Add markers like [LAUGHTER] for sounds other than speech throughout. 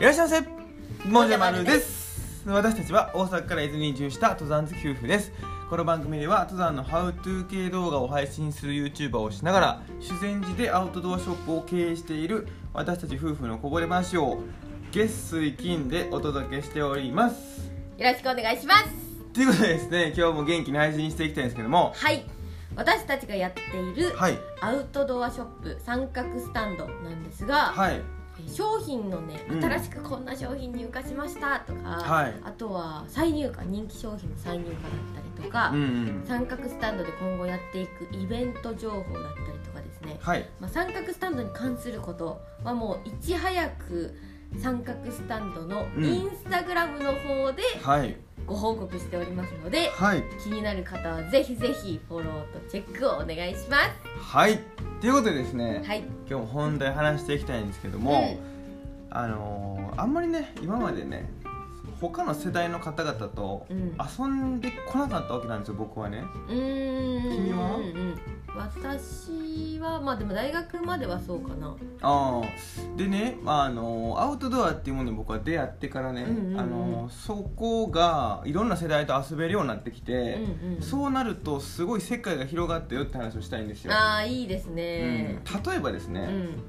いらっしゃいませ。もじゃまるです。私たちは大阪から伊豆に移住した登山好き夫婦です。この番組では登山のハウトゥー系動画を配信する YouTuber をしながら修善寺でアウトドアショップを経営している私たち夫婦のこぼれ話を月水金でお届けしております。よろしくお願いします。ということでですね今日も元気に配信していきたいんですけども。はい。私たちがやっているはい。アウトドアショップ三角スタンドなんですが、はい。え商品のねうん。新しくこんな商品入荷しましたとか、はい。あとは再入荷人気商品の再入荷だったりとか、うんうん。三角スタンドで今後やっていくイベント情報だったりとかですね、はい。まあ、三角スタンドに関することはもういち早く三角スタンドのうん。インスタグラムの方ではい。ご報告しておりますので、はい。気になる方はぜひぜひフォローとチェックをお願いしまはいということでですね、すはい。今日も本題話していきたいんですけども、あのーあんまりね今までね他の世代の方々とうん。遊んでこなかったわけなんですよ僕はね。うーん。君はうん。うん。私はまあでも大学まではそうかなああでね、まあ、あのーアウトドアっていうものに僕は出会ってからね、うん。うん。うん。あのーそこがいろん。な世代と遊べるようになってきて、うん。うん。そうなるとすごい世界が広がったよって話をしたいん。ですよ、ああいいですうん。ね例えばですね、うん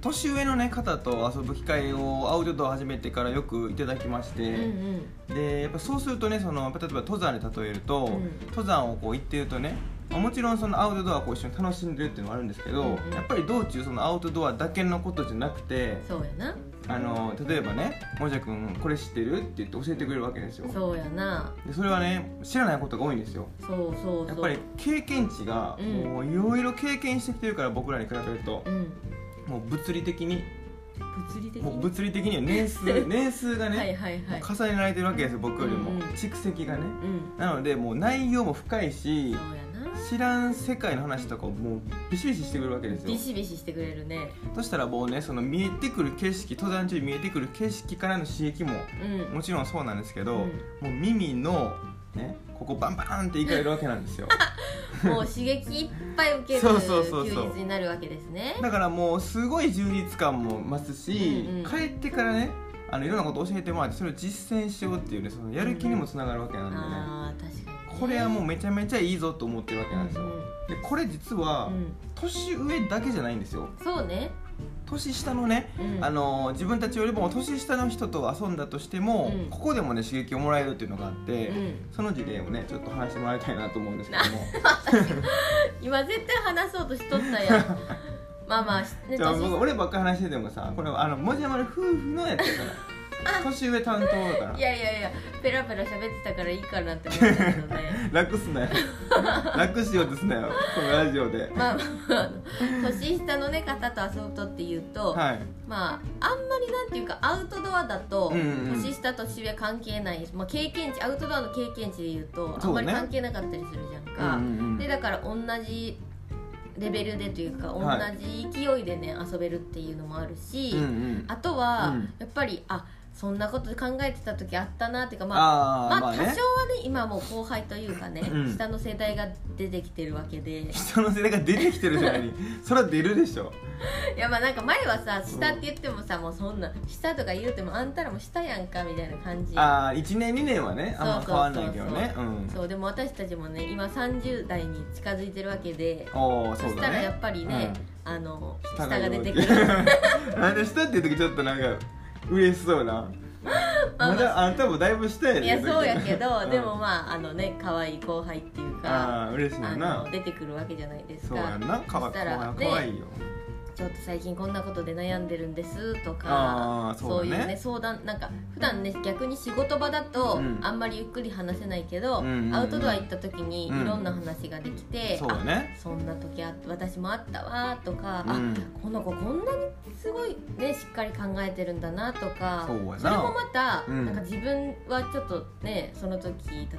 年上の、ね、方と遊ぶ機会をアウトドア始めてからよくいただきまして、うんうん。でやっぱそうするとねその例えば登山で例えると、うん。登山をこう行ってるとねまあもちろんそのアウトドアをこう一緒に楽しんでるっていうのもあるんですけど、うんうん。やっぱり道中そのアウトドアだけのことじゃなくてそうやな。あの例えばね「もじゃくんこれ知ってる?」って言って教えてくれるわけですよ。そうやな。でそれはね知らないことが多いんですよ。そうそう。やっぱり経験値がうん。もういろいろ経験してきてるから僕らに比べると。うんもう物理的に。物理的に？もう物理的には年数 [LAUGHS] 年数がね、はいはいはい。もう重ねられてるわけですよ僕よりも、うんうん。蓄積がね。うん。なのでもう内容も深いしそうやな。知らん世界の話とかをもうビシビシしてくるわけですよ。ビシビシしてくれるね。そしたらもうねその見えてくる景色登山中に見えてくる景色からの刺激もうん。もちろんそうなんですけど、うん。もう耳のねここバンバンっていかれるわけなんですよ [LAUGHS] もう刺激いっぱい受ける休日になるわけですね。だからもうすごい充実感も増すし、うんうん。帰ってからねあのいろんなこと教えてもらってそれを実践しようっていうねそのやる気にもつながるわけなんでね、あー確かにね。これはもうめちゃめちゃいいぞと思ってるわけなんですよ、うん。でこれ実は、うん。年上だけじゃないんですよ。そうね年下のね、うん。あの自分たちよりも年下の人と遊んだとしても、うん。ここでもね刺激をもらえるっていうのがあって、うん。その事例をねちょっと話してもらいたいなと思うんですけども。[LAUGHS] 今絶対話そうとしとったやん。[LAUGHS] まあまあねじゃあ俺ばっか話しててもさこれあのもじゃまる夫婦のやつやから年上担当だから。いやいやいやペラペラ喋ってたからいいかなって思ったけどね楽すなよ。[LAUGHS] 楽しようとすなよ。このラジオで。まあまあ年下のね方と遊ぶとっていうと、はい。まああんまりなんていうかアウトドアだと、うんうん年下年上関係ない、まあ、経験値アウトドアの経験値でいうとあんねまり関係なかったりするじゃんか、うんうんうん。でだから同じレベルでというか同はい。じ勢いでね遊べるっていうのもあるし、うんうん。あとは、うん。やっぱりあそんなこと考えてた時あったなっていうかまああまあ、ーまあね。多少はね今もう後輩というかね、うん。下の世代が出てきてるわけで。人の世代が出てきてるじゃない。に [LAUGHS] それは出るでしょ。いやまあなんか前はさ下って言ってもさ、もうそんな下とか言うてもあんたらも下やんかみたいな感じ。ああ1年2年はねあんま変わんないけどね。そううん。そうでも私たちもね今30代に近づいてるわけで。おおそそしたらやっぱりね、あの下が出てくる。[LAUGHS] なんで下っていう時ちょっとなんか嬉しそうな。まだあんたもだいぶ下やで。いやそうやけど、うん。でもまああのね可愛い後輩っていうかああ嬉しいな。の出てくるわけじゃないですか。そうやんな。かわそしたらかわねかわいいよちょっと最近こんなことで悩んでるんですとかそそうね。いうね相談なんか普段ね逆に仕事場だと、うん。あんまりゆっくり話せないけど、うんうんうん。アウトドア行った時にいうん。ろんな話ができて、そうだね。あそんな時あ私もあったわとか、あうん。この子こんなにすごいねしっかり考えてるんだなとかそれもまた、うん。なんか自分はちょっとねその時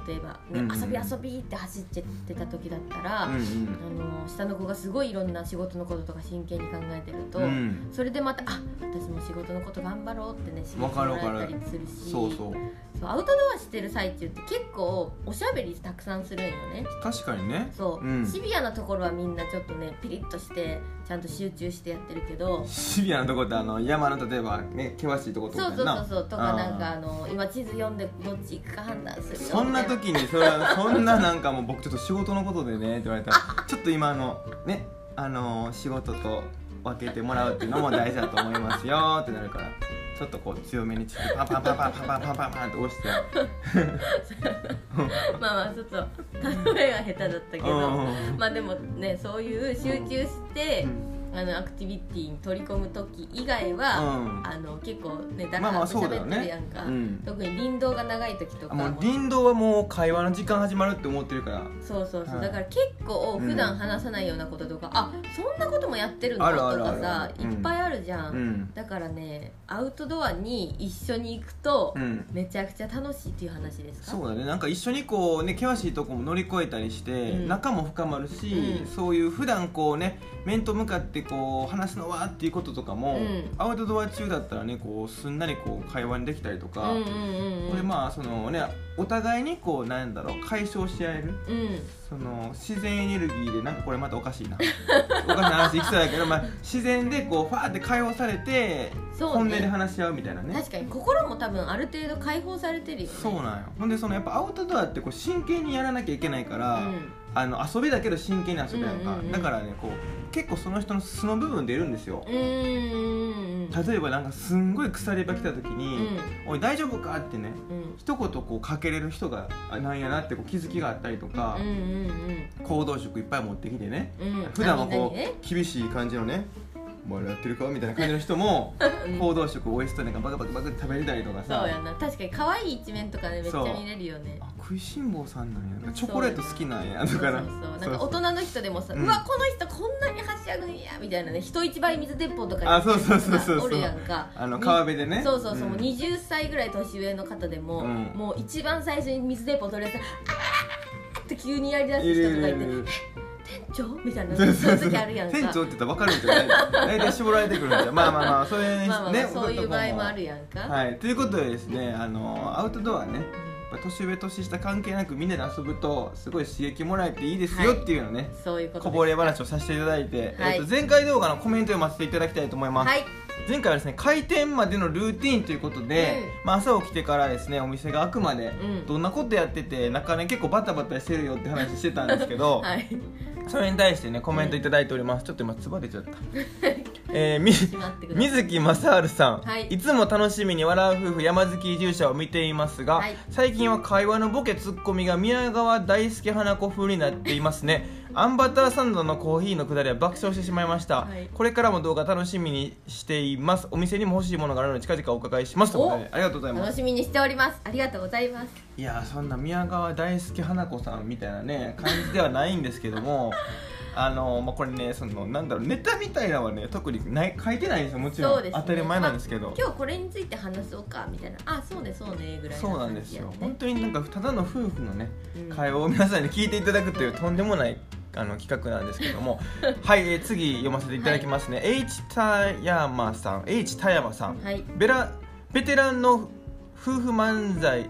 例えば、ねうんうん遊び遊びって走ってってた時だったら、うんうん。あの下の子がすごいいろんな仕事のこととか真剣に考えてると、うん。それでまたあ私も仕事のこと頑張ろうってね刺激もらる。えたりするし。そうそう。そうアウトドアしてる最中って結構おしゃべりたくさんするんよね。確かにね。そう、うん。シビアなところはみんなちょっとねピリッとしてちゃんと集中してやってるけど。シビアなとこってあの山の例えばね険しいとことそうそうそうそう。とかなんかああの今地図読んでどっち行くか判断するそんな時にそれはそんななんかもう僕ちょっと仕事のことでねって言われたらちょっと今あのねあの仕事と分けてもらうっていうのも大事だと思いますよ。[LAUGHS] ってなるからちょっとこう強めにちょっとパンパンパンパンパンパンパンパンパンって押して。[LAUGHS] まあまあちょっと例えが下手だったけど。うんまあでもねそういう集中して、あのアクティビティに取り込む時以外は、うん。あの結構ねだまあまあらっとそうだよね喋ってるやんか、うん。特に林道が長い時とかも。林道はもう会話の時間始まるって思ってるから。そうそうそう、はい。だから結構普段話さないようなこととか、あそんなこともやってるのあとるあるあるかさうん。いっぱいあるじゃん、うん。だからねアウトドアに一緒に行くと、うん。めちゃくちゃ楽しいっていう話ですか？そうだね。なんか一緒にこうね険しいとこも乗り越えたりして、うん。仲も深まるし、うん。そういう普段こうね面と向かってこう話すのはっていうこととかも、うん。アウトドア中だったらねこうすんなりこう会話にできたりとか、これまあそのねお互いにこうなんだろう解消し合える？うん。その自然エネルギーでなんかこれまたおかしいな。[LAUGHS] おかしな話いきそうだけど、まあ、自然でこうファーって解放されて、そうね。本音で話し合うみたいなね。確かに。心も多分ある程度解放されてるよね。そうなんよ。ほんでそのやっぱアウトドアってこう真剣にやらなきゃいけないから、うんあの遊びだけど真剣に遊びやんか、うんうんうん。だからねこう結構その人の素の部分出るんですよ。うーん例えばなんかすんごい鎖場来た時うにん「おい大丈夫か?」ってねうん。一言こうかけれる人があなんやなってこう気づきがあったりとかうんうん行動食いっぱい持ってきてね。うん。うん普段はこう厳しい感じのね「お前らやってるか?」みたいな感じの人もうん [LAUGHS] 行動食を美味しそうにバカバカバカって食べれたりとかさ。そうやな。確かに可愛い一面とかねめっちゃ見れるよね。あ食いしん坊さんなんや。チョコレート好きなんやとかなそうなんか大人の人でもさ、ううんわこの人こんなにはしゃぐんやみたいなね人一倍水鉄砲とかあそうそうそうそう。おるやんか。あのに川辺でね。そうそうそう、ん。もう20歳ぐらい年上の方でも、うん。もう一番最初に水鉄砲取り出してあーって急にやりだす人とかいてるいる店長？みたいな。時あるやんか。店長って言ったら分かるんじゃない [LAUGHS] 大体絞られてくるんじゃまあまあまあそれねまあまあまあそういう場合もあるやんか、はい。ということでですねあのアウトドアね。年上年下関係なくみんなで遊ぶとすごい刺激もらえていいですよはい。っていうのね、そういうこぼれ話をさせていただいて、はい。えっと前回動画のコメントを読ませていただきたいと思います、はい。前回はですね開店までのルーティンということで、うん。まあ、朝起きてからですねお店が開くまでうん。どんなことやってて中ね結構バタバタしてるよって話してたんですけど、[LAUGHS] はいそれに対してねコメントいただいております、ちょっと今つば出ちゃった。えー、み水木正治さん、はい。つも楽しみに笑う夫婦山月移住者を見ていますが、はい。最近は会話のボケツッコミが宮川大輔花子風になっていますねあんバターサンドのコーヒーのくだりは爆笑してしまいました、はい。これからも動画楽しみにしています。お店にも欲しいものがあるので近々お伺いしますということで。ありがとうございます。楽しみにしております。ありがとうございます。いやーそんな宮川大輔花子さんみたいなね感じではないんですけども [LAUGHS] あのまあ、これねそのなんだろうネタみたいなのはね特にない書いてないんですよ。もちろん、ね。当たり前なんですけど。今日これについて話そうかみたいな。あそうねそうねぐらいそうなんですよ。本当になんかただの夫婦のねうん。会話を皆さんに聞いていただくというとんでもないあの企画なんですけども。[LAUGHS] はい、えー次読ませていただきますね、H 田山さん。H 田山さん。はい。ベラベテランの夫婦漫才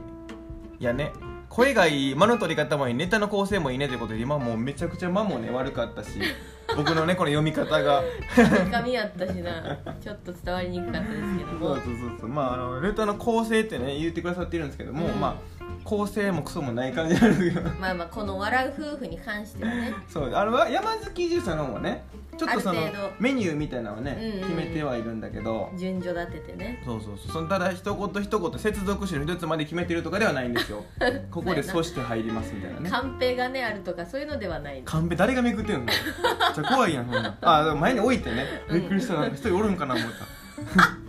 やね声がいい間の取り方もいいネタの構成もいいねということで今もうめちゃくちゃ間もね悪かったし [LAUGHS] 僕のねこの読み方が。紙やったしな。ちょっと伝わりにくかったですけども。そうそうそうそう。まああのネタの構成ってね言ってくださってるんですけども、うん。まあ構成もクソもない感じなんですけどまあまあこの笑う夫婦に関してはね。そうあの山月ジュースの方もねちょっとそのメニューみたいなのをね、うんうんうん。決めてはいるんだけど。順序立ててね。そうそうそう。そのただ一言一言接続詞の一つまで決めてるとかではないんですよ。[LAUGHS] ここでそして入りますみたいなね。カンペがねあるとかそういうのではない。カンペ誰がめくってんの？[LAUGHS] じゃ怖いやんそんなんあでも前に置いてね。びっくりした。なん。か一人おるんかな思った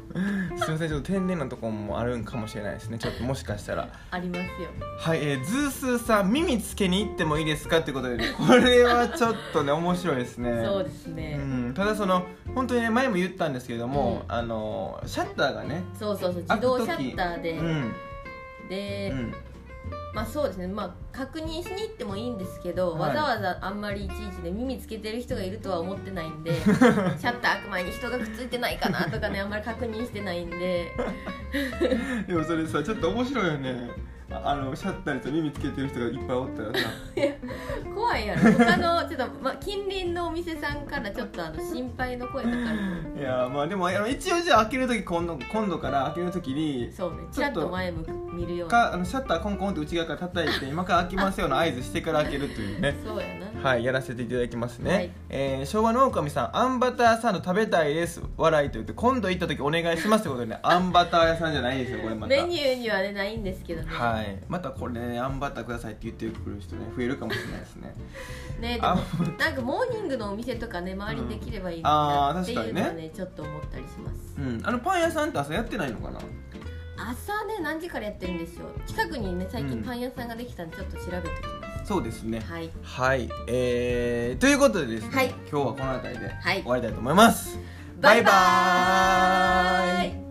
すいませんちょっと天然なところもあるんかもしれないですね。[LAUGHS] ちょっともしかしたら。ありますよ。はい、えー、ズースーさん耳つけに行ってもいいですかってことで、ね、[LAUGHS] これはちょっとね面白いですね。そうですね、うん、ただその本当にね前も言ったんですけれども、うん。あのシャッターがねそうそうそう自動シャッターで、うん。で、うんまあそうですねまあ確認しに行ってもいいんですけど、はい。わざわざあんまりいちいちで耳つけてる人がいるとは思ってないんで [LAUGHS] シャッター開く前に人がくっついてないかなとかねあんまり確認してないんで。でもそれさちょっと面白いよねああのシャッターにさ耳つけてる人がいっぱいおったらさ。[LAUGHS] 怖いやろ。他のちょっと、まあ、近隣のお店さんからちょっとあの心配の声がかかるいやまあでもあの一応じゃあ開ける時今度今度から開ける時にそうね。ちらっと前向く見るように。かあのシャッターコンコンって内側から叩いて今から開きますよの合図してから開けるというね。そうやなはいやらせていただきますね、はい。えー昭和の狼さんあんバターサンド食べたいです。笑いと言って今度行った時お願いしますってことでね [LAUGHS] あんバター屋さんじゃないんですよこれまた。メニューにはねないんですけどね、はい。またこれねあんバターくださいって言ってくる人ね増えるかもしれないですね。[LAUGHS] あねなんかモーニングのお店とかね周りにできればいいなっていうのは確かね。ちょっと思ったりします。うん。あのパン屋さんって朝やってないのかな？朝ね何時からやってるんですよ近くにね最うん。近パン屋さんができたんでちょっと調べておきます、そうですね。はい。はい。えー、ということでですね、はい。今日はこの辺りではい。終わりたいと思います。バイバーイ